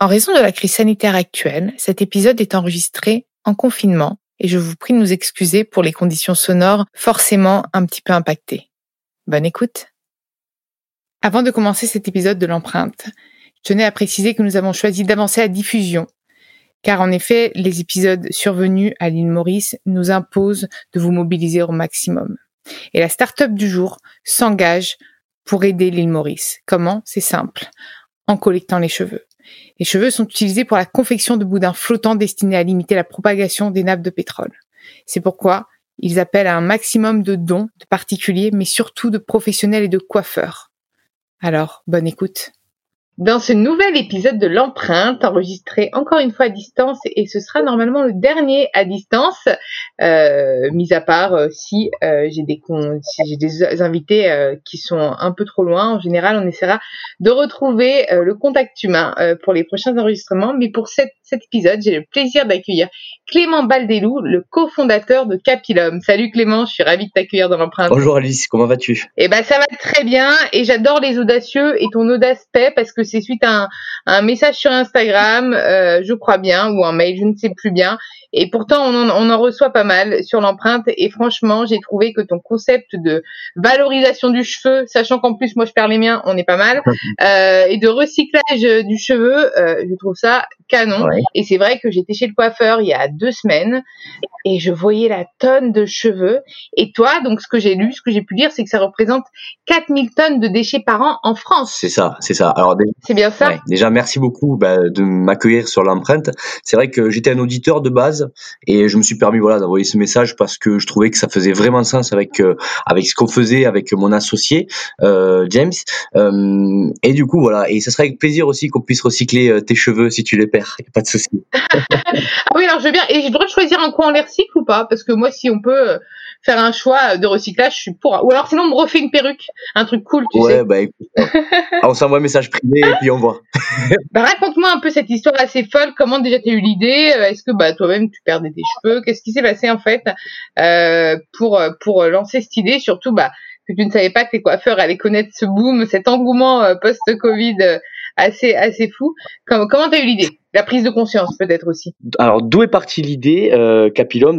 En raison de la crise sanitaire actuelle, cet épisode est enregistré en confinement et je vous prie de nous excuser pour les conditions sonores forcément un petit peu impactées. Bonne écoute. Avant de commencer cet épisode de l'empreinte, je tenais à préciser que nous avons choisi d'avancer à diffusion, car en effet, les épisodes survenus à l'île Maurice nous imposent de vous mobiliser au maximum. Et la start-up du jour s'engage pour aider l'île Maurice. Comment? C'est simple, en collectant les cheveux. Les cheveux sont utilisés pour la confection de boudins flottants destinés à limiter la propagation des nappes de pétrole. C'est pourquoi ils appellent à un maximum de dons de particuliers, mais surtout de professionnels et de coiffeurs. Alors, bonne écoute. Dans ce nouvel épisode de l'empreinte, enregistré encore une fois à distance, et ce sera normalement le dernier à distance, euh, mis à part euh, si euh, j'ai des si j'ai des invités qui sont un peu trop loin. En général, on essaiera de retrouver le contact humain pour les prochains enregistrements. Mais pour cet, cet épisode, j'ai le plaisir d'accueillir Clément Baldelou, le cofondateur de Capilum. Salut Clément, je suis ravie de t'accueillir dans l'empreinte. Bonjour Alice, comment vas-tu? Eh ben ça va très bien et j'adore les audacieux et ton audace paix parce que c'est suite à un, message sur Instagram, euh, je crois bien, ou un mail, je ne sais plus bien. Et pourtant, on en, reçoit pas mal sur l'empreinte. Et franchement, j'ai trouvé que ton concept de valorisation du cheveu, sachant qu'en plus, moi, je perds les miens, on est pas mal, euh, et de recyclage du cheveu, euh, je trouve ça canon. Et c'est vrai que j'étais chez le coiffeur il y a deux semaines et je voyais la tonne de cheveux. Et toi, donc, ce que j'ai lu, ce que j'ai pu lire, c'est que ça représente 4000 tonnes de déchets par an en France. C'est ça, c'est ça. Alors, c'est bien ça? déjà, merci beaucoup bah, de m'accueillir sur l'empreinte. C'est vrai que j'étais un auditeur de base et je me suis permis voilà d'envoyer ce message parce que je trouvais que ça faisait vraiment sens avec euh, avec ce qu'on faisait avec mon associé euh, James euh, et du coup voilà et ça serait avec plaisir aussi qu'on puisse recycler tes cheveux si tu les perds y a pas de souci ah oui alors je veux bien et je devrais choisir un coin on les recycle ou pas? Parce que moi si on peut faire un choix de recyclage, je suis pour. Ou alors sinon on me refait une perruque, un truc cool, tu ouais, Bah, écoute, on s'envoie un message privé et puis on voit. bah, raconte-moi un peu cette histoire assez folle. Comment déjà t'as eu l'idée? Euh, Est-ce que bah toi-même tu perdais tes cheveux? Qu'est-ce qui s'est passé en fait euh, pour pour lancer cette idée? Surtout bah que tu ne savais pas que les coiffeurs allaient connaître ce boom, cet engouement euh, post-Covid assez assez fou. Comment comment t'as eu l'idée? La prise de conscience peut-être aussi. Alors d'où est partie l'idée euh,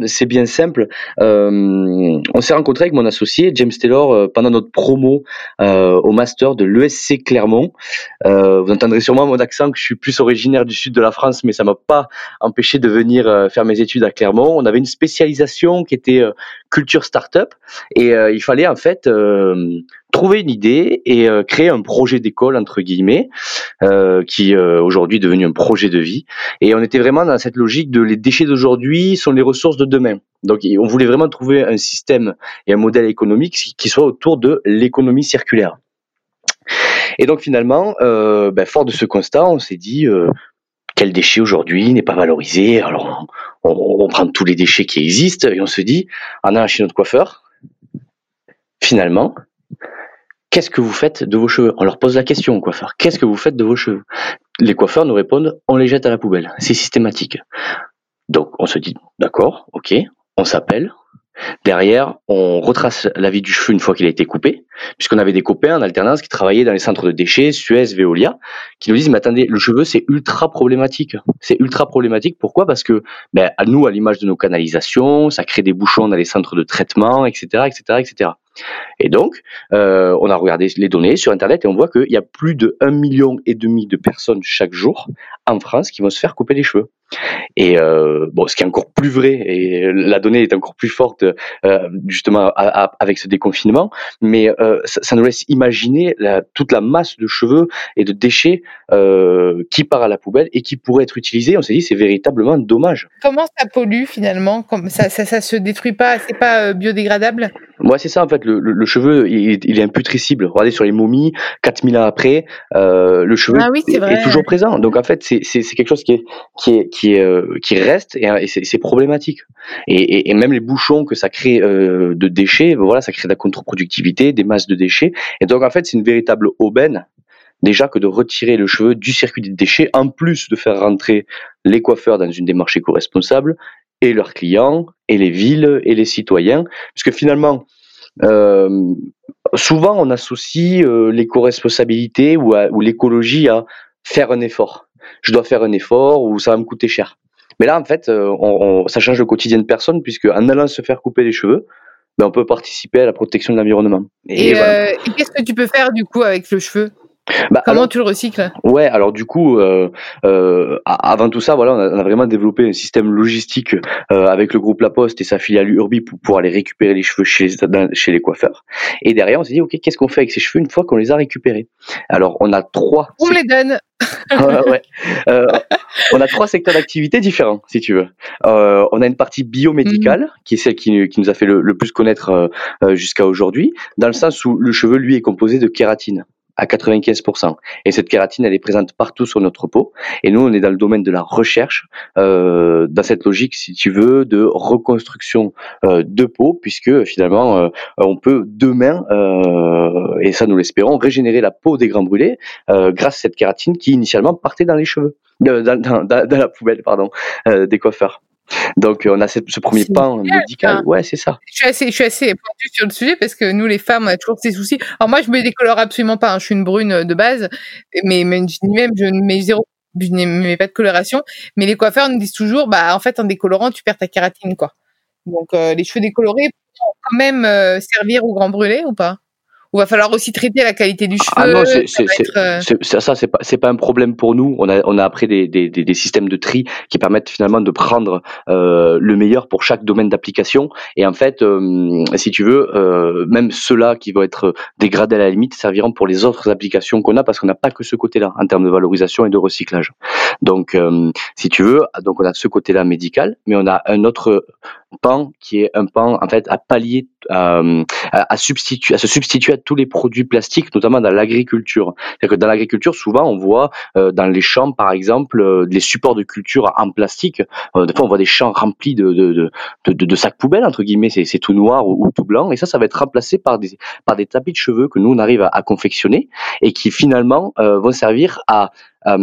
C'est bien simple. Euh, on s'est rencontré avec mon associé James Taylor euh, pendant notre promo euh, au master de l'ESC Clermont. Vous entendrez sûrement mon accent que je suis plus originaire du sud de la France, mais ça m'a pas empêché de venir faire mes études à Clermont. On avait une spécialisation qui était culture startup et il fallait en fait trouver une idée et créer un projet d'école entre guillemets qui aujourd'hui est devenu un projet de vie et on était vraiment dans cette logique de les déchets d'aujourd'hui sont les ressources de demain. Donc on voulait vraiment trouver un système et un modèle économique qui soit autour de l'économie circulaire. Et donc finalement ben, fort de ce constat on s'est dit quel déchet aujourd'hui n'est pas valorisé. Alors on, on, prend tous les déchets qui existent et on se dit en allant chez notre coiffeur finalement Qu'est-ce que vous faites de vos cheveux? On leur pose la question au coiffeur. Qu'est-ce que vous faites de vos cheveux? Les coiffeurs nous répondent on les jette à la poubelle. C'est systématique. Donc on se dit d'accord, ok, on s'appelle, Derrière, on retrace la vie du cheveu une fois qu'il a été coupé, puisqu'on avait des copains en alternance qui travaillaient dans les centres de déchets, Suez, Veolia, qui nous disent, mais attendez, le cheveu, c'est ultra problématique. C'est ultra problématique. Pourquoi? Parce que, ben, à nous, à l'image de nos canalisations, ça crée des bouchons dans les centres de traitement, etc., etc., etc. Et donc, euh, on a regardé les données sur Internet et on voit qu'il y a plus de 1,5 million de personnes chaque jour en France qui vont se faire couper les cheveux. Et euh, bon, ce qui est encore plus vrai, et la donnée est encore plus forte euh, justement avec ce déconfinement, mais euh, ça, nous laisse imaginer la, toute la masse de cheveux et de déchets qui part à la poubelle et qui pourrait être utilisé. On s'est dit c'est véritablement dommage. Comment ça pollue finalement? Comme ça, ça, ça se détruit pas C'est pas biodégradable? Moi, c'est ça en fait. Le, le, cheveu, il, il, est imputricible. Regardez sur les momies, 4000 ans après, le cheveu ah est, toujours présent. Donc en fait, c'est quelque chose qui est qui est qui euh, qui reste et, c'est problématique. Et, même les bouchons que ça crée euh, de déchets, voilà, ça crée de la contre-productivité, des masses de déchets. Et donc en fait, c'est une véritable aubaine déjà que de retirer le cheveu du circuit des déchets, en plus de faire rentrer les coiffeurs dans une démarche éco-responsable et leurs clients et les villes et les citoyens, puisque finalement, euh, souvent on associe l'éco-responsabilité ou l'écologie à faire un effort. Je dois faire un effort ou ça va me coûter cher. Mais là, en fait, euh, on, ça change le quotidien de personne puisque en allant se faire couper les cheveux, ben, on peut participer à la protection de l'environnement. Et, et qu'est-ce que tu peux faire du coup avec le cheveu? Bah, Comment tu le recycles? Ouais, alors du coup, euh, euh, avant tout ça, voilà, on a, vraiment développé un système logistique euh, avec le groupe La Poste et sa filiale Urbi pour pouvoir aller récupérer les cheveux chez les, chez les coiffeurs. Et derrière, on s'est dit, ok, qu'est-ce qu'on fait avec ces cheveux une fois qu'on les a récupérés? Alors, on a trois. On me les donne. ouais. Euh, on a trois secteurs d'activité différents, si tu veux. Euh, on a une partie biomédicale, mhm. qui est celle qui, qui, nous a fait le, le plus connaître euh, jusqu'à aujourd'hui, dans le sens où le cheveu, lui, est composé de kératine à 95%. Et cette kératine, elle est présente partout sur notre peau. Et nous, on est dans le domaine de la recherche, euh, dans cette logique, si tu veux, de reconstruction euh, de peau, puisque finalement, euh, on peut demain, euh, et ça nous l'espérons, régénérer la peau des grands brûlés euh, grâce à cette kératine qui initialement partait dans les cheveux, dans, dans, dans la poubelle, pardon, des coiffeurs. Donc on a ce, premier pan médical. Ouais, c'est ça. Je suis assez, je suis assez pointue sur le sujet parce que nous les femmes, on a toujours ces soucis. Alors moi, je me décolore absolument pas. Hein. Je suis une brune de base, mais même, même je ne mets zéro, je pas de coloration. Mais les coiffeurs nous disent toujours, bah en fait, en décolorant, tu perds ta kératine, quoi. Donc euh, les cheveux décolorés, quand même euh, servir au grand brûlé ou pas? Ou va falloir aussi traiter la qualité du cheveu. Ah non, c'est euh, ça, c'est pas c'est pas un problème pour nous. On a on a après des, des, des, systèmes de tri qui permettent finalement de prendre euh, le meilleur pour chaque domaine d'application. Et en fait, euh, si tu veux, euh, même ceux-là qui vont être dégradés à la limite serviront pour les autres applications qu'on a parce qu'on n'a pas que ce côté-là en termes de valorisation et de recyclage. Donc, si tu veux, donc on a ce côté-là médical, mais on a un autre pan qui est un pan en fait à pallier à, à, substituer à se substituer à tous les produits plastiques notamment dans l'agriculture. C'est-à-dire que dans l'agriculture souvent on voit euh, dans les champs par exemple euh, des supports de culture en plastique. Euh, des fois on voit des champs remplis de de, sacs poubelles entre guillemets c'est, tout noir ou, tout blanc et ça ça va être remplacé par des par des tapis de cheveux que nous on arrive à, confectionner et qui finalement vont servir à euh, à,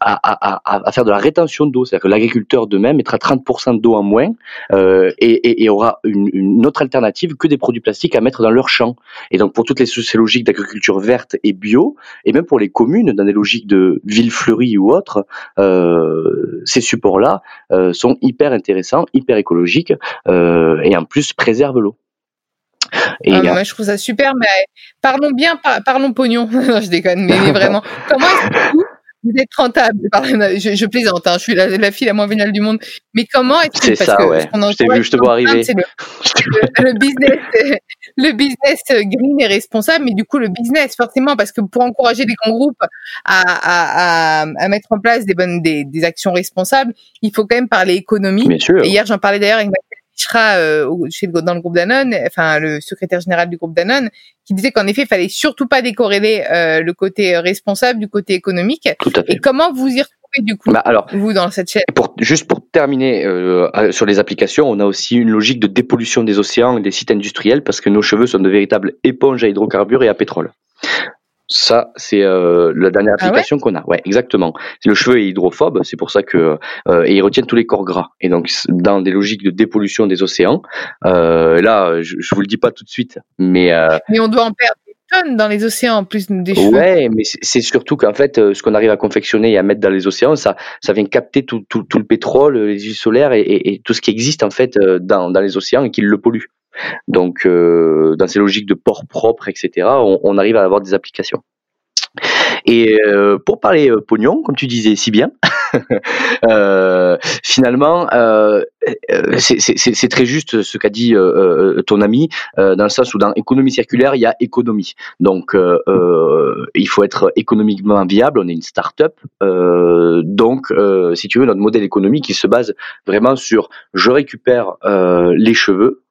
à, à, faire de la rétention d'eau, c'est-à-dire que l'agriculteur de même mettra 30% d'eau en moins euh, et, et, aura une, une, autre alternative que des produits plastiques à mettre dans leur champ. Et donc pour toutes les, ces logiques d'agriculture verte et bio, et même pour les communes dans des logiques de ville fleurie ou autres, euh, ces supports-là euh, sont hyper intéressants, hyper écologiques euh, et en plus préservent l'eau. Et ah, moi, je trouve ça super, mais parlons bien, parlons pognon. non, je déconne, mais, vraiment, comment est-ce que vous êtes rentable. Je, je plaisante, hein, je suis la, fille la moins vénale du monde. Mais comment est-ce que c'est ça, que, ouais. Je t'ai vu, je te vois arriver. Le, le, business, le business green et responsable, mais du coup le business forcément parce que pour encourager les grands groupes à, à, à, à mettre en place des bonnes des, des, actions responsables, il faut quand même parler économie. Bien sûr. Et hier j'en parlais d'ailleurs avec sera euh, chez dans le groupe Danone, enfin le secrétaire général du groupe Danone, qui disait qu'en effet, il fallait surtout pas décorréler euh, le côté responsable du côté économique. Tout à fait. Et comment vous y retrouvez du coup, bah alors, vous dans cette chaîne? pour, Juste pour terminer euh, sur les applications, on a aussi une logique de dépollution des océans et des sites industriels parce que nos cheveux sont de véritables éponges à hydrocarbures et à pétrole. Ça, c'est euh, la dernière ah application qu'on a. Ouais, exactement. Le cheveu est hydrophobe, c'est pour ça que euh, et il retient tous les corps gras. Et donc, dans des logiques de dépollution des océans, euh, là, je, je vous le dis pas tout de suite, mais euh, mais on doit en perdre des tonnes dans les océans en plus des cheveux. Ouais, mais c'est surtout qu'en fait, euh, ce qu'on arrive à confectionner et à mettre dans les océans, ça ça vient capter tout tout, tout le pétrole, les huiles solaires et, et, et, tout ce qui existe en fait euh, dans dans les océans et qui le pollue. Donc, euh, dans ces logiques de port propre, etc., on, arrive à avoir des applications. Et euh, pour parler euh, pognon, comme tu disais si bien, euh, finalement, c'est très juste ce qu'a dit ton ami, dans le sens où dans économie circulaire, il y a économie. Donc, il faut être économiquement viable. On est une start-up, donc, si tu veux, notre modèle économique, il se base vraiment sur je récupère les cheveux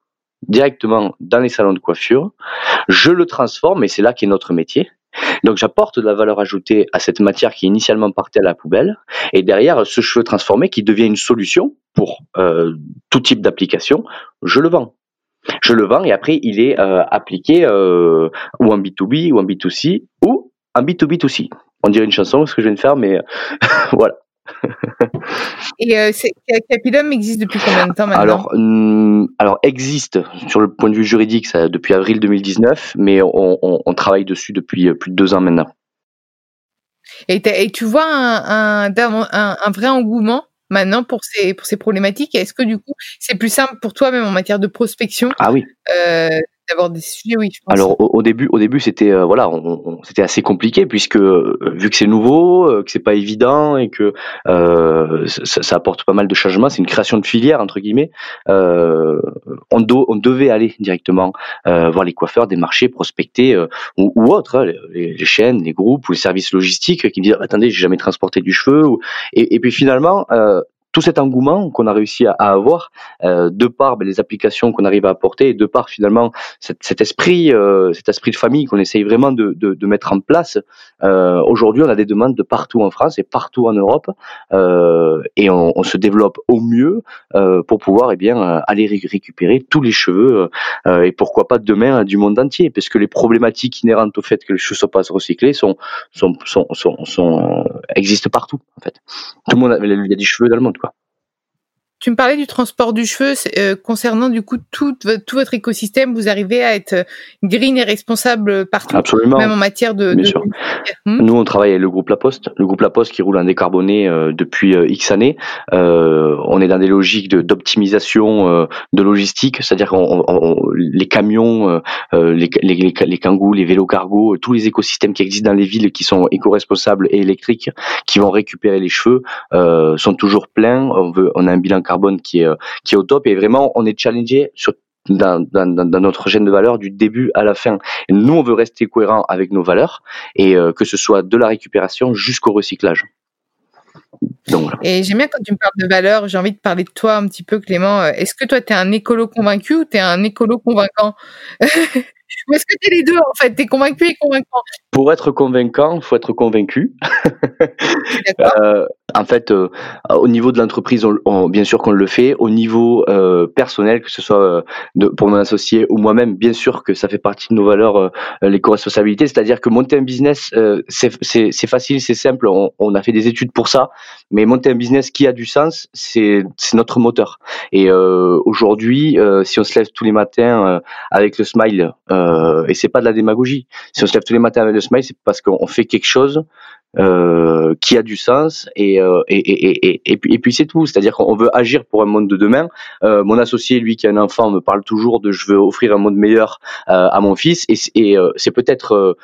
directement dans les salons de coiffure, je le transforme, et c'est là qu'est notre métier. Donc j'apporte de la valeur ajoutée à cette matière qui initialement partait à la poubelle, et derrière ce cheveu transformé qui devient une solution pour euh, tout type d'application, je le vends. Je le vends et après il est euh, appliqué euh, ou en B2B ou en B2C ou en B2B2C. On dirait une chanson ce que je viens de faire, mais voilà. Et euh, Capilum existe depuis combien de temps maintenant? Alors, hum, alors, existe sur le point de vue juridique ça, depuis avril 2019, mais on, on, on travaille dessus depuis euh, plus de deux ans maintenant. Et, et tu vois un, un, un, vrai engouement maintenant pour ces, pour ces problématiques? Est-ce que du coup, c'est plus simple pour toi, même en matière de prospection? Ah oui. Euh, d'avoir des sujets, oui. Je pense. Alors au, début, au début, c'était euh, voilà, c'était assez compliqué puisque euh, vu que c'est nouveau, euh, que c'est pas évident et que ça, ça, apporte pas mal de changements, c'est une création de filière entre guillemets. on, on devait aller directement voir les coiffeurs, des marchés, prospecter ou, ou autres, hein, les, les, chaînes, les groupes ou les services logistiques qui me disent attendez, j'ai jamais transporté du cheveu. Et, et puis finalement, tout cet engouement qu'on a réussi à, avoir, euh, de par ben, les applications qu'on arrive à apporter, de par finalement cet, esprit, euh, cet esprit de famille qu'on essaye vraiment de, mettre en place. Euh, Aujourd'hui, on a des demandes de partout en France et partout en Europe, euh, et on, se développe au mieux pour pouvoir eh bien aller récupérer tous les cheveux et pourquoi pas demain du monde entier, parce que les problématiques inhérentes au fait que les cheveux soient pas recyclés sont sont sont, sont, sont existent partout en fait. Tout le monde a, il y a des cheveux dans le monde. Tu me parlais du transport du cheveu euh, concernant du coup tout, tout, votre écosystème. Vous arrivez à être euh, green et responsable partout, Absolument. même en matière de. Bien sûr. Hmm? Nous, on travaille avec le groupe La Poste, le groupe La Poste qui roule en décarboné euh, depuis X années. on est dans des logiques d'optimisation de, logistique, c'est-à-dire qu'on les camions, les, les, les, les kangous, les vélos cargo, tous les écosystèmes qui existent dans les villes qui sont éco-responsables et électriques, qui vont récupérer les cheveux, sont toujours pleins. On, veut, on a un bilan carbone carbone qui est, euh, qui est au top. Et vraiment, on est challengé sur dans, notre chaîne de valeur du début à la fin. Nous, on veut rester cohérent avec nos valeurs et euh, que ce soit de la récupération jusqu'au recyclage. Donc, Et j'aime bien quand tu me parles de valeurs, j'ai envie de parler de toi un petit peu, Clément. Euh, est-ce que toi, tu es un écolo convaincu ou tu es un écolo convaincant? Ou est-ce que tu es les deux, en fait? Tu es convaincu et convaincant? Pour être convaincant, il faut être convaincu. euh, en fait, euh, au niveau de l'entreprise, on, bien sûr qu'on le fait. Au niveau euh, personnel, que ce soit euh, de, pour mon associé ou moi-même, bien sûr que ça fait partie de nos valeurs, euh, l'éco-responsabilité. C'est-à-dire que monter un business, c'est facile, c'est simple. On, on, a fait des études pour ça, mais monter un business qui a du sens, c'est notre moteur. Et aujourd'hui, si on se lève tous les matins avec le smile, et c'est pas de la démagogie, si on se lève tous les matins avec le smile, c'est parce qu'on fait quelque chose euh, qui a du sens et, euh, et, et, et, et, puis, c'est tout. C'est-à-dire qu'on veut agir pour un monde de demain. Euh, mon associé, lui qui a un enfant, me parle toujours de je veux offrir un monde meilleur euh, à mon fils et, et euh, c'est peut-être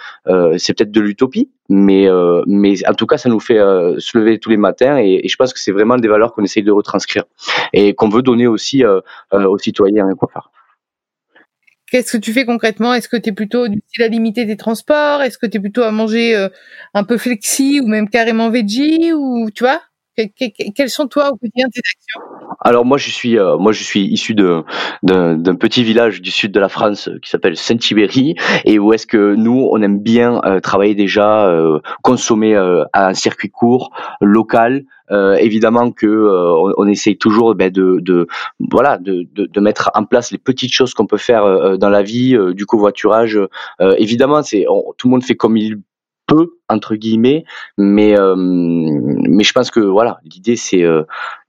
c'est peut-être de l'utopie, mais mais en tout cas ça nous fait se lever tous les matins et, je pense que c'est vraiment des valeurs qu'on essaye de retranscrire et qu'on veut donner aussi aux citoyens et quoi faire. Qu'est-ce que tu fais concrètement? Est-ce que tu es plutôt du style à limiter tes transports? Est-ce que tu es plutôt à manger euh, un peu flexi ou même carrément veggie ou tu vois? Quelles sont toi au quotidien tes actions? Alors moi je suis euh, moi je suis issu d'un petit village du sud de la France qui s'appelle Saint-Thibéry et où est-ce que nous on aime bien euh, travailler déjà consommer à un circuit court local euh, évidemment que euh, on, essaye toujours ben, de, de, voilà de, de, de, mettre en place les petites choses qu'on peut faire euh, dans la vie, du covoiturage. évidemment, c'est tout le monde fait comme il peut entre guillemets, mais mais je pense que voilà l'idée c'est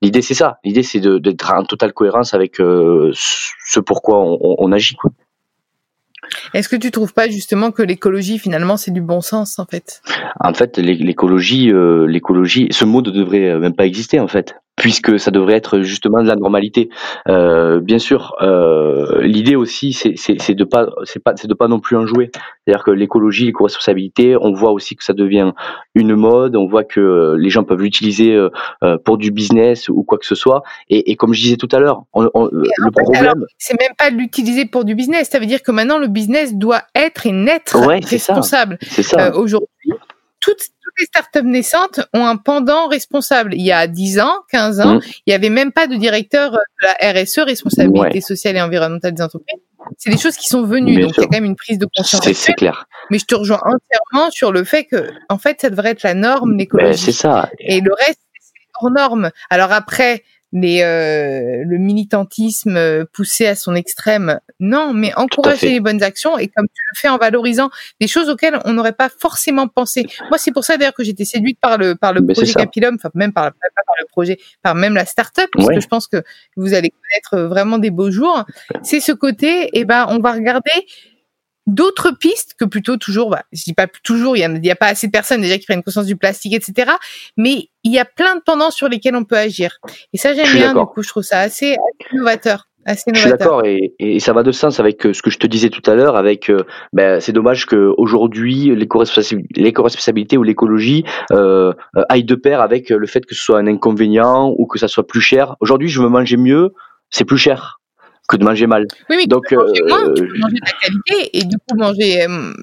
l'idée c'est ça, l'idée c'est d'être en totale cohérence avec ce pourquoi on, on agit quoi. Est-ce que tu trouves pas justement que l'écologie finalement c'est du bon sens en fait? En fait, l'écologie, euh, l'écologie, ce mot ne devrait euh, même pas exister en fait puisque ça devrait être justement de la normalité. Euh, bien sûr, euh, l'idée aussi, c'est de pas, c'est pas, c'est de pas non plus en jouer. C'est-à-dire que l'écologie, l'éco-responsabilité, on voit aussi que ça devient une mode. On voit que les gens peuvent l'utiliser euh, pour du business ou quoi que ce soit. Et, et comme je disais tout à l'heure, le problème, c'est même pas de l'utiliser pour du business. Ça veut dire que maintenant le business doit être et naître responsable. C'est ça. Aujourd'hui, toutes les startups naissantes ont un pendant responsable. Il y a 10 ans, 15 ans, mm. il y avait même pas de directeur de la RSE, responsabilité sociale et environnementale des entreprises. C'est des choses qui sont venues, donc il y a quand même une prise de conscience. C'est clair. Mais je te rejoins entièrement sur le fait que, en fait, ça devrait être la norme, l'écologie. c'est ça. Et le reste, c'est hors norme. Alors après, les, euh, le militantisme euh, poussé à son extrême. Non, mais encourager les bonnes actions et comme tu le fais en valorisant des choses auxquelles on n'aurait pas forcément pensé. Moi, c'est pour ça d'ailleurs que j'étais séduite par le par le projet Capilum, enfin même par, pas par le projet, par même la start-up, parce que je pense que vous allez connaître vraiment des beaux jours. C'est ce côté, et eh ben, on va regarder d'autres pistes que plutôt toujours, bah, je dis pas toujours, il y, a, il y a pas assez de personnes déjà qui prennent conscience du plastique, etc. Mais il y a plein de tendances sur lesquelles on peut agir. Et ça, j'aime bien, du coup, je trouve ça assez, assez novateur. Assez je suis d'accord et, et, ça va de sens avec euh, ce que je te disais tout à l'heure. Avec, euh, ben, c'est dommage qu'aujourd'hui l'éco-responsabilité ou l'écologie euh, euh, aille de pair avec le fait que ce soit un inconvénient ou que ça soit plus cher. Aujourd'hui, je veux manger mieux, c'est plus cher que de manger mal. Oui, oui Donc, tu peux manger moins, tu peux manger de la qualité et du coup manger, euh,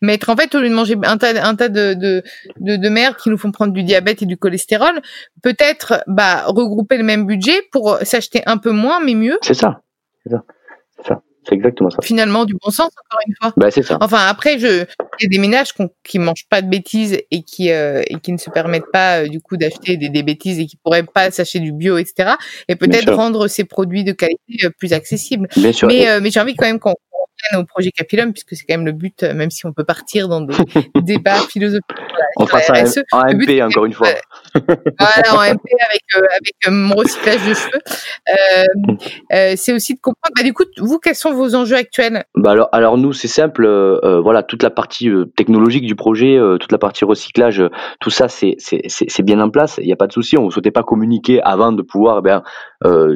mettre en fait au lieu de manger un tas, un tas de, de, de, de qui nous font prendre du diabète et du cholestérol, peut-être bah regrouper le même budget pour s'acheter un peu moins mais mieux. C'est ça, c'est ça, c'est ça. C'est exactement ça. Finalement, du bon sens, encore une fois. Bah, c'est ça. Enfin, après, je, il y a des ménages qui mangent pas de bêtises et qui, euh, et qui ne se permettent pas, euh, du coup, d'acheter des, des, bêtises et qui pourraient pas s'acheter du bio, etc. Et peut-être rendre ces produits de qualité euh, plus accessibles. Bien sûr. Mais, mais j'ai envie quand même qu'on au projet Capilum, puisque c'est quand même le but, même si on peut partir dans des débats philosophiques. on passe en, MP, encore une fois. voilà, en MP avec, euh, avec euh, mon recyclage de cheveux. Euh, c'est aussi de comprendre, bah, du coup, vous, quels sont vos enjeux actuels? Bah alors, alors, nous, c'est simple. voilà, toute la partie technologique du projet, toute la partie recyclage, tout ça, c'est bien en place. Il n'y a pas de souci. On ne souhaitait pas communiquer avant de pouvoir eh bien,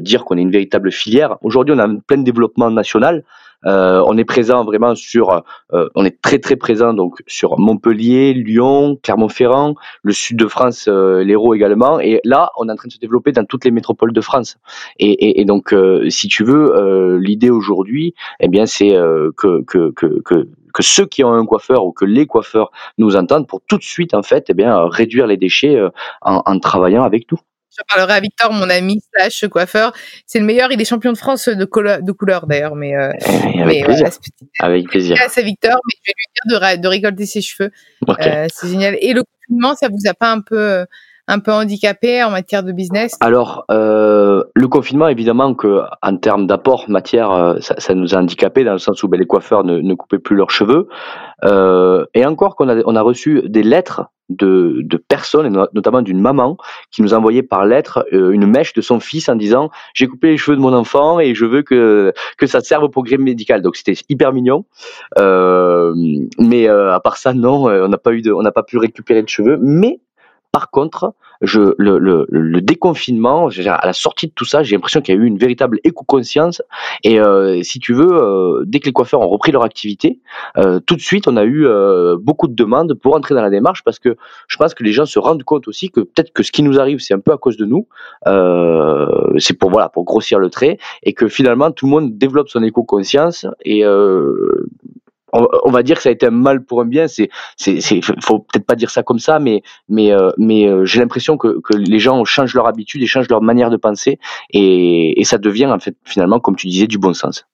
dire qu'on est une véritable filière. Aujourd'hui, on a plein de développement national. Euh, on est présent vraiment sur, euh, on est très très présent donc sur Montpellier, Lyon, Clermont-Ferrand, le sud de France, euh, l'Hérault également. Et là, on est en train de se développer dans toutes les métropoles de France. Et, et, et donc, euh, si tu veux, euh, l'idée aujourd'hui, eh bien, c'est que, que, que, que que ceux qui ont un coiffeur ou que les coiffeurs nous entendent pour tout de suite en fait eh bien réduire les déchets en, en travaillant avec nous je parlerai à Victor, mon ami slash coiffeur. C'est le meilleur, il est champion de France de, couleur, de couleur d'ailleurs, mais, euh, avec, mais plaisir. avec plaisir. C'est Victor, mais je vais lui dire de, de récolter ses cheveux. Euh, c'est génial. Et le confinement, ça vous a pas un peu un peu handicapé en matière de business Alors, euh, le confinement, évidemment que en termes d'apport matière, euh, ça, ça, nous a handicapé dans le sens où ben, les coiffeurs ne, ne, coupaient plus leurs cheveux. Euh, et encore qu'on a, on a reçu des lettres de, de personnes, notamment d'une maman, qui nous envoyait par lettre euh, une mèche de son fils en disant j'ai coupé les cheveux de mon enfant et je veux que que ça serve au progrès médical. Donc c'était hyper mignon. Euh, mais euh, à part ça, non, on n'a pas eu de, on n'a pas pu récupérer de cheveux. Mais par contre, je, le, le, le déconfinement, à la sortie de tout ça, j'ai l'impression qu'il y a eu une véritable éco-conscience. Et euh, si tu veux, euh, dès que les coiffeurs ont repris leur activité, euh, tout de suite, on a eu euh, beaucoup de demandes pour entrer dans la démarche parce que je pense que les gens se rendent compte aussi que peut-être que ce qui nous arrive, c'est un peu à cause de nous. Euh, c'est pour voilà, pour grossir le trait et que finalement tout le monde développe son éco-conscience et on, va dire que ça a été un mal pour un bien. C'est, c'est, c'est faut peut-être pas dire ça comme ça, mais, mais, euh, mais euh, j'ai l'impression que, les gens changent leur habitude et changent leur manière de penser, et, et ça devient en fait finalement, comme tu disais, du bon sens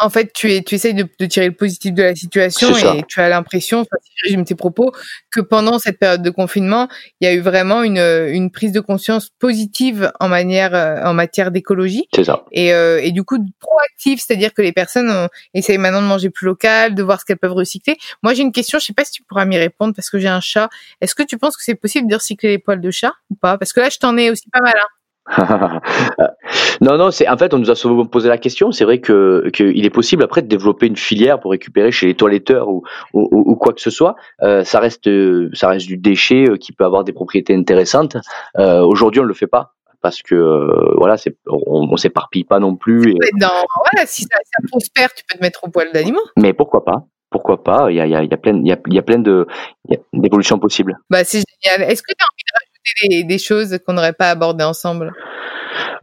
en fait, tu, es, tu essayes de, de, tirer le positif de la situation et tu as l'impression, si je résume tes propos, que pendant cette période de confinement, il y a eu vraiment une, une prise de conscience positive en, manière, euh, en matière d'écologie. C'est ça. Et, euh, et du coup, proactive, c'est-à-dire que les personnes ont, essayent maintenant de manger plus local, de voir ce qu'elles peuvent recycler. Moi, j'ai une question, je sais pas si tu pourras m'y répondre parce que j'ai un chat. Est-ce que tu penses que c'est possible de recycler les poils de chat ou pas? Parce que là, je t'en ai aussi pas mal. Hein. non, non, c'est en fait on nous a souvent posé la question. C'est vrai que qu'il est possible après de développer une filière pour récupérer chez les toiletteurs ou, ou, ou quoi que ce soit. Euh, ça reste ça reste du déchet euh, qui peut avoir des propriétés intéressantes. Euh, Aujourd'hui, on le fait pas parce que euh, voilà, c'est on, on s'éparpille pas non plus. Et... voilà, si ça, ça, prospère, tu peux te mettre au poil d'animaux. Mais pourquoi pas? Pourquoi pas? Il y a, il y a, il y a plein, il y a, il y a plein de d'évolutions possibles. Bah c'est génial. Est-ce que tu as envie de des, choses qu'on n'aurait pas abordées ensemble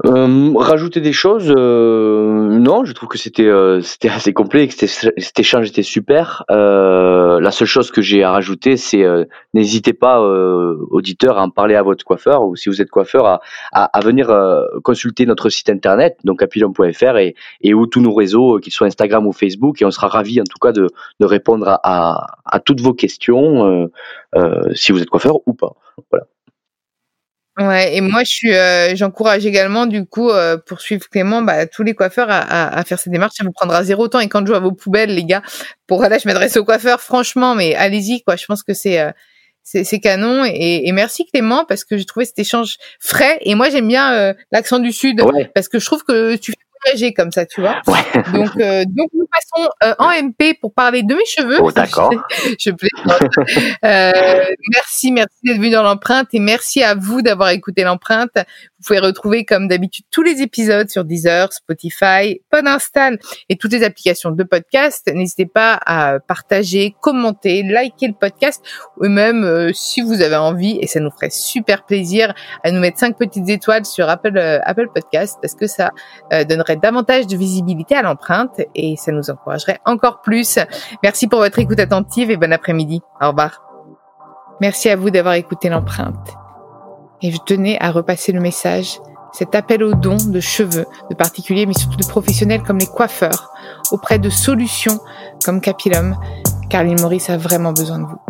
Euh, rajouter des choses, euh, non, je trouve que c'était euh, assez complet, et que cet échange était super. La seule chose que j'ai à rajouter, c'est n'hésitez pas, auditeurs, à en parler à votre coiffeur ou si vous êtes coiffeur, à, venir consulter notre site internet, donc apilon.fr et, et où tous nos réseaux, qu'ils soient Instagram ou Facebook, et on sera ravis en tout cas de, répondre à, à, à toutes vos questions, si vous êtes coiffeur ou pas. Voilà. Ouais, et moi je suis, euh, j'encourage également du coup euh, pour suivre Clément, bah, tous les coiffeurs à, à, à, faire ces démarches. Ça vous prendra zéro temps. Et quand je vois vos poubelles, les gars, pour là je m'adresse aux coiffeurs, franchement, mais allez-y quoi. Je pense que c'est euh, c'est canon et, et, merci Clément parce que j'ai trouvé cet échange frais. Et moi j'aime bien euh, l'accent du sud parce que je trouve que tu fais comme ça, tu vois. Donc, euh, donc nous passons euh, en MP pour parler de mes cheveux. Oh, d'accord. je euh, merci, merci d'être venu dans l'empreinte et merci à vous d'avoir écouté l'empreinte. Vous pouvez retrouver comme d'habitude tous les épisodes sur Deezer, Spotify, Podinstall et toutes les applications de podcast. N'hésitez pas à partager, commenter, liker le podcast ou même euh, si vous avez envie et ça nous ferait super plaisir à nous mettre cinq petites étoiles sur Apple Apple Podcast parce que ça donnerait davantage de visibilité à l'empreinte et ça nous encouragerait encore plus. Merci pour votre écoute attentive et bon après-midi. Au revoir. Merci à vous d'avoir écouté l'empreinte. Et je tenais à repasser le message, cet appel aux dons de cheveux, de particuliers mais surtout de professionnels comme les coiffeurs, auprès de solutions comme Capilum, car l'île Maurice a vraiment besoin de vous.